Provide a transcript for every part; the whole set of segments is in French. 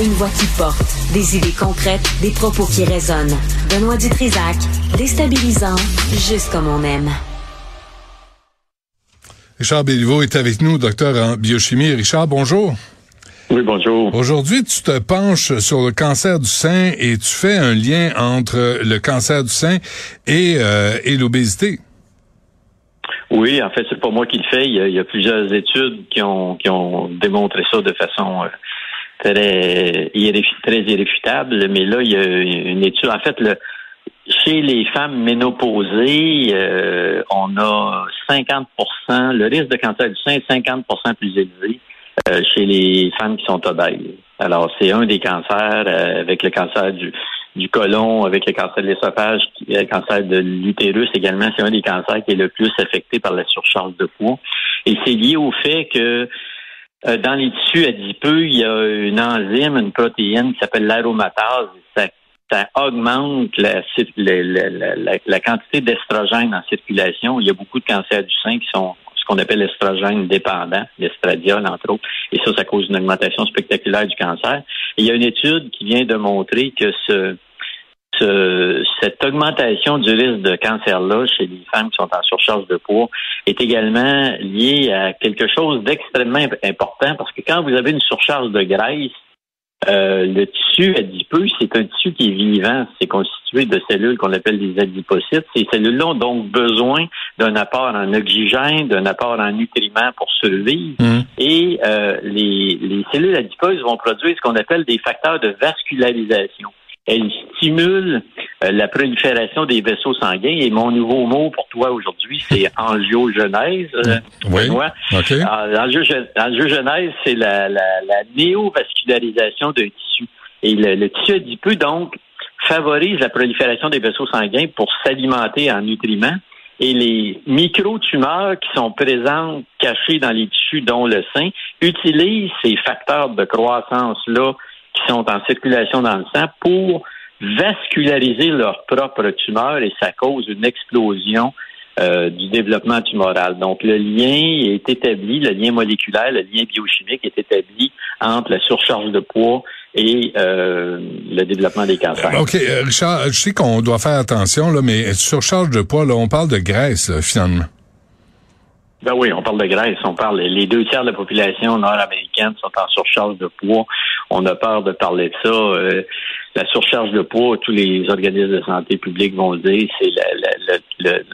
Une voix qui porte, des idées concrètes, des propos qui résonnent. Benoît Dutrisac, déstabilisant, juste comme on aime. Richard Béliveau est avec nous, docteur en biochimie. Richard, bonjour. Oui, bonjour. Aujourd'hui, tu te penches sur le cancer du sein et tu fais un lien entre le cancer du sein et, euh, et l'obésité. Oui, en fait, c'est pas moi qui le fais. Il y, a, il y, a, plusieurs études qui ont, qui ont démontré ça de façon euh, très, très irréfutable. Mais là, il y a une étude. En fait, le, chez les femmes ménopausées, euh, on a 50% le risque de cancer du sein est 50% plus élevé euh, chez les femmes qui sont obèses. Alors, c'est un des cancers euh, avec le cancer du, du côlon, avec le cancer de l'esophage, le cancer de l'utérus également, c'est un des cancers qui est le plus affecté par la surcharge de poids. Et c'est lié au fait que euh, dans les tissus adipeux, il y a une enzyme, une protéine qui s'appelle l'aromatase. Ça, ça augmente la, la, la, la quantité d'estrogène en circulation. Il y a beaucoup de cancers du sein qui sont qu'on appelle l'estrogène dépendant, l'estradiol, entre autres. Et ça, ça cause une augmentation spectaculaire du cancer. Il y a une étude qui vient de montrer que ce, ce, cette augmentation du risque de cancer-là chez les femmes qui sont en surcharge de poids est également liée à quelque chose d'extrêmement important parce que quand vous avez une surcharge de graisse, euh, le tissu adipeux, c'est un tissu qui est vivant. C'est constitué de cellules qu'on appelle des adipocytes. Ces cellules-là ont donc besoin d'un apport en oxygène, d'un apport en nutriments pour survivre. Mmh. Et euh, les, les cellules adipeuses vont produire ce qu'on appelle des facteurs de vascularisation elle stimule euh, la prolifération des vaisseaux sanguins. Et mon nouveau mot pour toi aujourd'hui, c'est angiogenèse. Euh, oui. Okay. Angiogenèse, c'est la, la, la néovascularisation d'un tissu. Et le, le tissu adipeux, donc, favorise la prolifération des vaisseaux sanguins pour s'alimenter en nutriments. Et les micro-tumeurs qui sont présentes cachées dans les tissus, dont le sein, utilisent ces facteurs de croissance-là qui sont en circulation dans le sang pour vasculariser leur propre tumeur et ça cause une explosion euh, du développement tumoral. Donc, le lien est établi, le lien moléculaire, le lien biochimique est établi entre la surcharge de poids et euh, le développement des cancers. OK, euh, Richard, je sais qu'on doit faire attention, là, mais surcharge de poids, là, on parle de graisse, finalement. Ben oui, on parle de graisse, on parle. Les deux tiers de la population nord-américaine sont en surcharge de poids. On a peur de parler de ça. Euh, la surcharge de poids, tous les organismes de santé publique vont le dire, c'est le, le, le,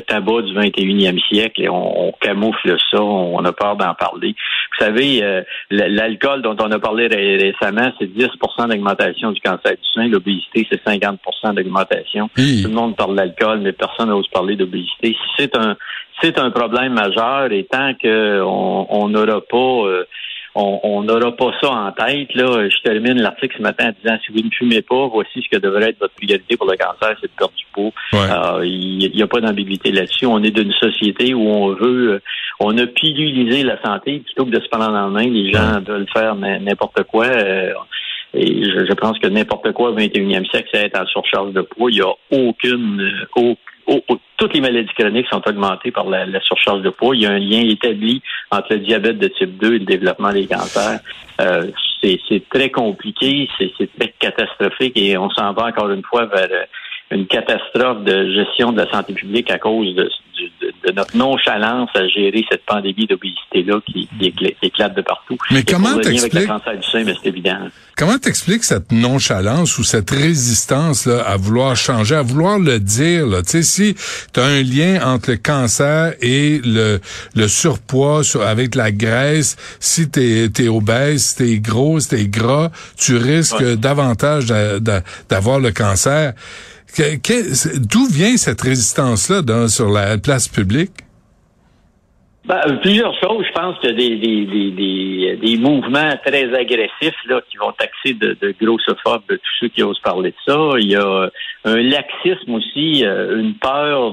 tabac du 21e siècle et on, on camoufle ça, on, a peur d'en parler. Vous savez, euh, l'alcool dont on a parlé récemment, c'est 10% d'augmentation du cancer du sein. L'obésité, c'est 50% d'augmentation. Tout le monde parle d'alcool, mais personne n'ose parler d'obésité. C'est un c'est un problème majeur et tant qu'on n'aura pas euh, on n'aura pas ça en tête. Là. Je termine l'article ce matin en disant si vous ne fumez pas, voici ce que devrait être votre priorité pour le cancer, c'est de perdre du poids. Euh, il n'y a pas d'ambiguïté là-dessus. On est d'une société où on veut euh, on a pilulisé la santé plutôt que de se prendre en main. Les gens veulent faire n'importe quoi. et je, pense que n'importe quoi au 21e siècle, c'est être en surcharge de poids. Il n'y a aucune, aucune toutes les maladies chroniques sont augmentées par la, surcharge de poids. Il y a un lien établi entre le diabète de type 2 et le développement des cancers. Euh, c'est très compliqué, c'est très catastrophique et on s'en va encore une fois vers une catastrophe de gestion de la santé publique à cause de, de, notre nonchalance à gérer cette pandémie d'obésité-là qui, éclate de partout. Mais comment t'expliques... c'est évident. Comment t'expliques cette nonchalance ou cette résistance là, à vouloir changer, à vouloir le dire? Là? Tu sais, si tu as un lien entre le cancer et le, le surpoids avec la graisse, si tu es, obèse, si tu es gros, si tu es gras, tu risques davantage d'avoir le cancer. D'où vient cette résistance-là sur la place publique? Ben, euh, plusieurs choses. Je pense qu'il y a des, mouvements très agressifs là, qui vont taxer de, de grossophobes tous ceux qui osent parler de ça. Il y a un laxisme aussi, euh, une peur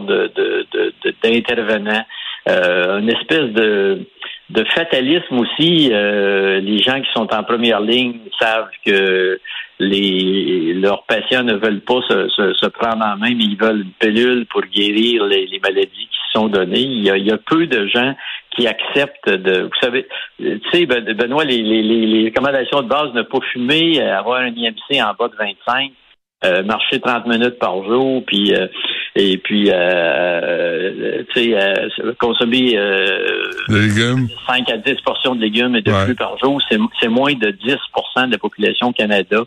d'intervenants, euh, une espèce de, de fatalisme aussi. les gens qui sont en première ligne savent que les leurs patients ne veulent pas se, se, prendre en main, mais ils veulent une pilule pour guérir les, les maladies qui sont données. Il y, a, il y a peu de gens qui acceptent de. Vous savez, tu sais, ben, Benoît, les, les, les recommandations de base ne pas fumer, euh, avoir un IMC en bas de 25. Euh, marcher 30 minutes par jour, puis euh, et puis euh, tu sais consommer 5 à 10 portions de légumes et de fruits par jour, c'est moins de 10% de la population au Canada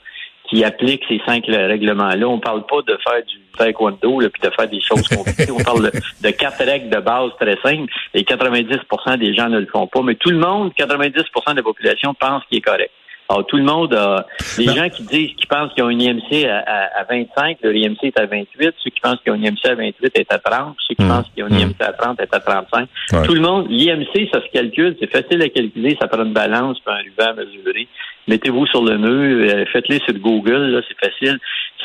qui applique ces cinq règlements-là. On parle pas de faire du taekwondo là, puis de faire des choses compliquées. On parle de, quatre règles de base très simples et 90% des gens ne le font pas. Mais tout le monde, 90% de la population pense qu'il est correct. Alors, tout le monde a... Les gens qui disent, qui pensent qu'ils ont une IMC à, 25, leur IMC est à 28. Ceux qui pensent qu'ils ont une IMC à 28 est à 30. Ceux qui hmm. pensent qu'ils ont une IMC à 30 est à 35. Tout le monde, l'IMC, ça se calcule, c'est facile à calculer, ça prend une balance, puis un ruban à mesurer mettez-vous sur le mur, euh, faites-les sur Google, là, c'est facile.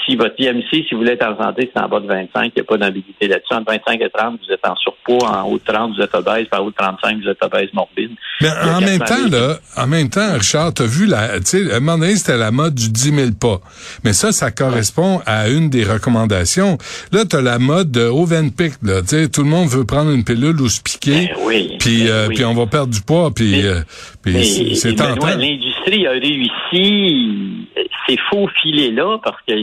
Si votre IMC, si vous voulez être en santé, c'est en bas de 25, il n'y a pas d'ambiguïté là-dessus. Entre 25 et 30, vous êtes en surpoids, en haut de 30, vous êtes obèse, en haut de 35, vous êtes obèse morbide. Mais en même temps, là, en même temps, Richard, t'as vu la, tu sais, à un moment donné, c'était la mode du 10 000 pas. Mais ça, ça correspond à une des recommandations. Là, t'as la mode de Ovenpick, là, tu sais, tout le monde veut prendre une pilule ou se piquer. Ben oui, puis, ben euh, puis on va perdre du poids, puis, euh, puis c'est l'industrie a réussi ces faux filets-là parce que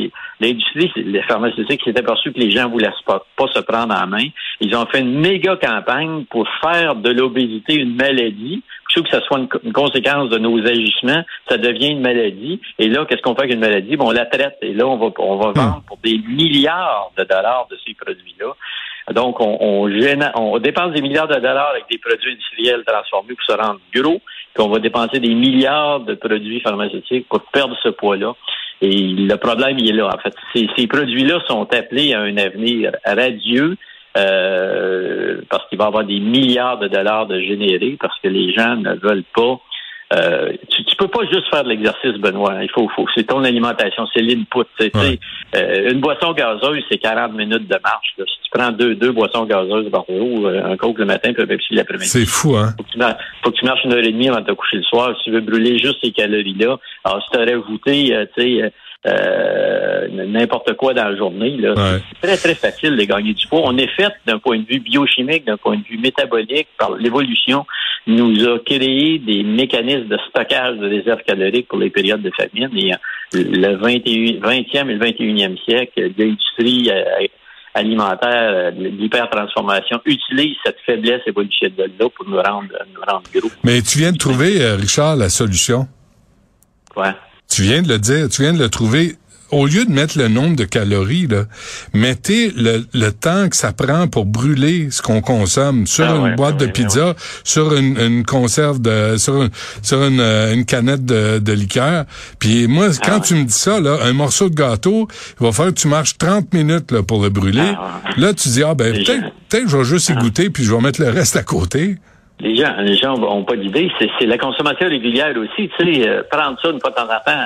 l'industrie, les pharmaceutiques s'est aperçu que les gens voulaient pas, pas se prendre en main. Ils ont fait une méga campagne pour faire de l'obésité une maladie. Plutôt que ce soit une, conséquence de nos agissements, ça devient une maladie. Et là, qu'est-ce qu'on fait avec une maladie? Bon, on la traite. Et là, on va, on va hmm. vendre pour des milliards de dollars de ces produits-là. Donc, on, on, on dépense des milliards de dollars avec des produits industriels transformés pour se rendre gros qu'on va dépenser des milliards de produits pharmaceutiques pour perdre ce poids-là. Et le problème, il est là. En fait, ces, produits-là sont appelés à un avenir radieux euh, parce qu'il va y avoir des milliards de dollars de générés parce que les gens ne veulent pas euh, tu, tu peux pas juste faire de l'exercice, Benoît. Il faut, faut c'est ton alimentation, c'est l'input. Euh, une boisson gazeuse, c'est 40 minutes de marche. Si tu prends deux, deux boissons gazeuses par jour, euh, un coke le matin, puis un Pepsi l'après-midi. C'est fou, hein? Faut que, tu marches, faut que tu marches une heure et demie avant de te coucher le soir. Si tu veux brûler juste ces calories-là, alors si tu aurais voûté, tu sais, euh, n'importe quoi dans la journée. C'est très, très facile de gagner du poids. On est fait d'un point de vue biochimique, d'un point de vue métabolique, par l'évolution, nous a créé des mécanismes de stockage de réserves caloriques pour les périodes de famine. Et euh, le 21, 20e et le 21e siècle, l'industrie euh, alimentaire, l'hypertransformation utilise cette faiblesse évolutive de là pour nous rendre, nous rendre gros. Mais tu viens de trouver, Richard, la solution. Quoi? Tu viens de le dire, tu viens de le trouver. Au lieu de mettre le nombre de calories, là, mettez le, le temps que ça prend pour brûler ce qu'on consomme sur ah une boîte de pizza, sur une, une, conserve de, sur, une, sur une, euh, une canette de, de, liqueur. Puis moi, ah quand tu me dis ça, là, un morceau de gâteau, il va falloir que tu marches 30 minutes là, pour le brûler. Ah là, tu dis, ah ben peut-être peut que je vais juste y goûter, puis je vais mettre le reste à côté. Les gens, les gens ont pas d'idée. C'est la consommation régulière aussi. Tu sais, euh, prendre ça une fois de temps en temps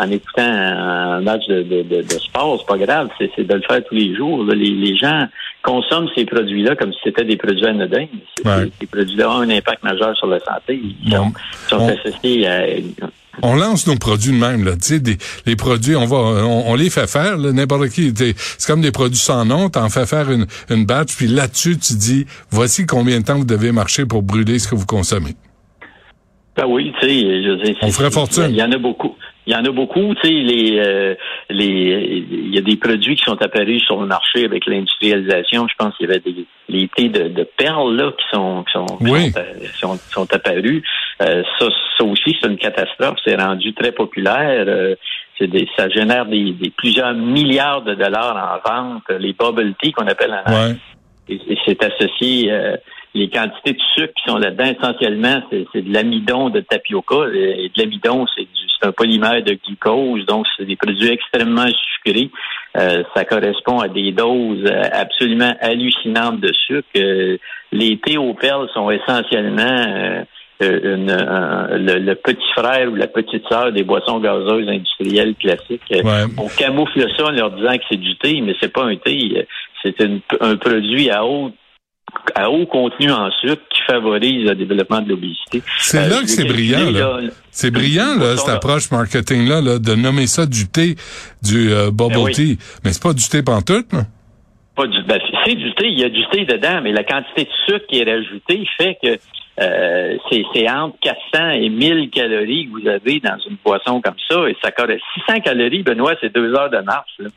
en écoutant un match de, de, de, de sport, c'est pas grave. C'est de le faire tous les jours. Les, les gens consomment ces produits-là comme si c'était des produits anodins. Ces produits-là ont un impact majeur sur la santé. Ils sont, associés à on lance nos produits de même là, tu sais, les produits, on va, on, les fait faire, n'importe qui. C'est comme des produits sans nom, t'en fais faire une, une batch, puis là-dessus tu dis, voici combien de temps vous devez marcher pour brûler ce que vous consommez. Ben oui, tu sais, je On ferait fortune. Il y en a beaucoup. Il y en a beaucoup, tu sais, les, euh, les, il y a des produits qui sont apparus sur le marché avec l'industrialisation. Je pense qu'il y avait des, les thés de, de perles là qui sont, qui sont, sont, sont, apparus. Euh, ça, ça aussi, c'est une catastrophe. C'est rendu très populaire. Euh, des, ça génère des, des, plusieurs milliards de dollars en vente. Les bubble tea qu'on appelle en ouais. et, et c'est associé les quantités de sucre qui sont là-dedans, essentiellement, c'est de l'amidon de tapioca. Et de l'amidon, c'est un polymère de glucose, donc c'est des produits extrêmement sucrés. Euh, ça correspond à des doses absolument hallucinantes de sucre. Euh, les thés aux perles sont essentiellement euh, le, petit frère ou la petite sœur des boissons gazeuses industrielles classiques. On camoufle ça en leur disant que c'est du thé, mais c'est pas un thé. C'est un produit à haute à haut contenu en sucre qui favorise le développement de l'obésité. C'est là euh, que c'est brillant. Là. C'est brillant, là, cette approche marketing-là, là, de nommer ça du thé, du euh, bubble ben tea. Mais c'est pas du thé pantoute, non? Pas du, ben, c'est du thé, il y a du thé dedans, mais la quantité de sucre qui est rajoutée fait que euh, c'est entre 400 et 1000 calories que vous avez dans une boisson comme ça, et ça correspond 600 calories, Benoît, c'est deux heures de marche. Là.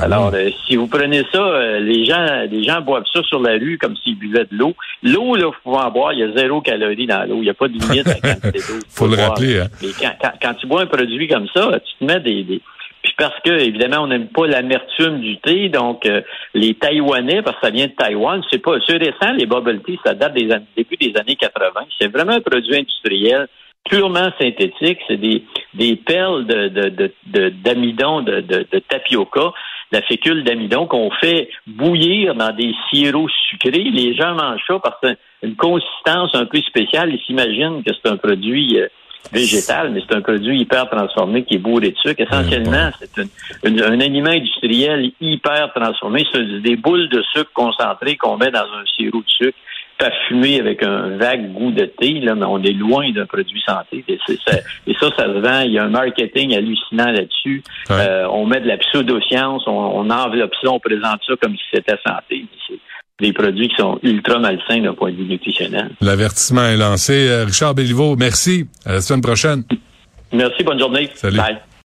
Alors, euh, si vous prenez ça, euh, les gens les gens boivent ça sur la rue comme s'ils buvaient de l'eau. L'eau, là, vous pouvez en boire, il y a zéro calorie dans l'eau. Il n'y a pas de limite à la quantité d'eau. Faut le rappeler. Hein? Mais quand, quand, tu bois un produit comme ça, tu te mets des, des puis parce que, évidemment, on n'aime pas l'amertume du thé, donc euh, les Taïwanais, parce que ça vient de Taïwan, c'est pas c'est récent, les bubble tea, ça date des début des années 80. C'est vraiment un produit industriel purement synthétique. C'est des, des perles de, d'amidon, de, de, de, tapioca, la fécule d'amidon qu'on fait bouillir dans des sirops sucrés. Les gens mangent ça parce que une consistance un peu spéciale. Ils s'imaginent que c'est un produit euh, végétal, mais c'est un produit hyper transformé qui est bourré de sucre. Essentiellement, c'est un aliment industriel hyper transformé. C'est des boules de sucre concentrées qu'on met dans un sirop de sucre parfumé avec un vague goût de thé, là, mais on est loin d'un produit santé. Et, ça, et ça, ça se vend. Il y a un marketing hallucinant là-dessus. Euh, on met de la pseudo-science, on, on, enveloppe ça, on présente ça comme si c'était santé des produits qui sont ultra malsains d'un point de vue nutritionnel. L'avertissement est lancé. Euh, Richard Béliveau, merci. À la semaine prochaine. Merci, bonne journée. Salut. Bye.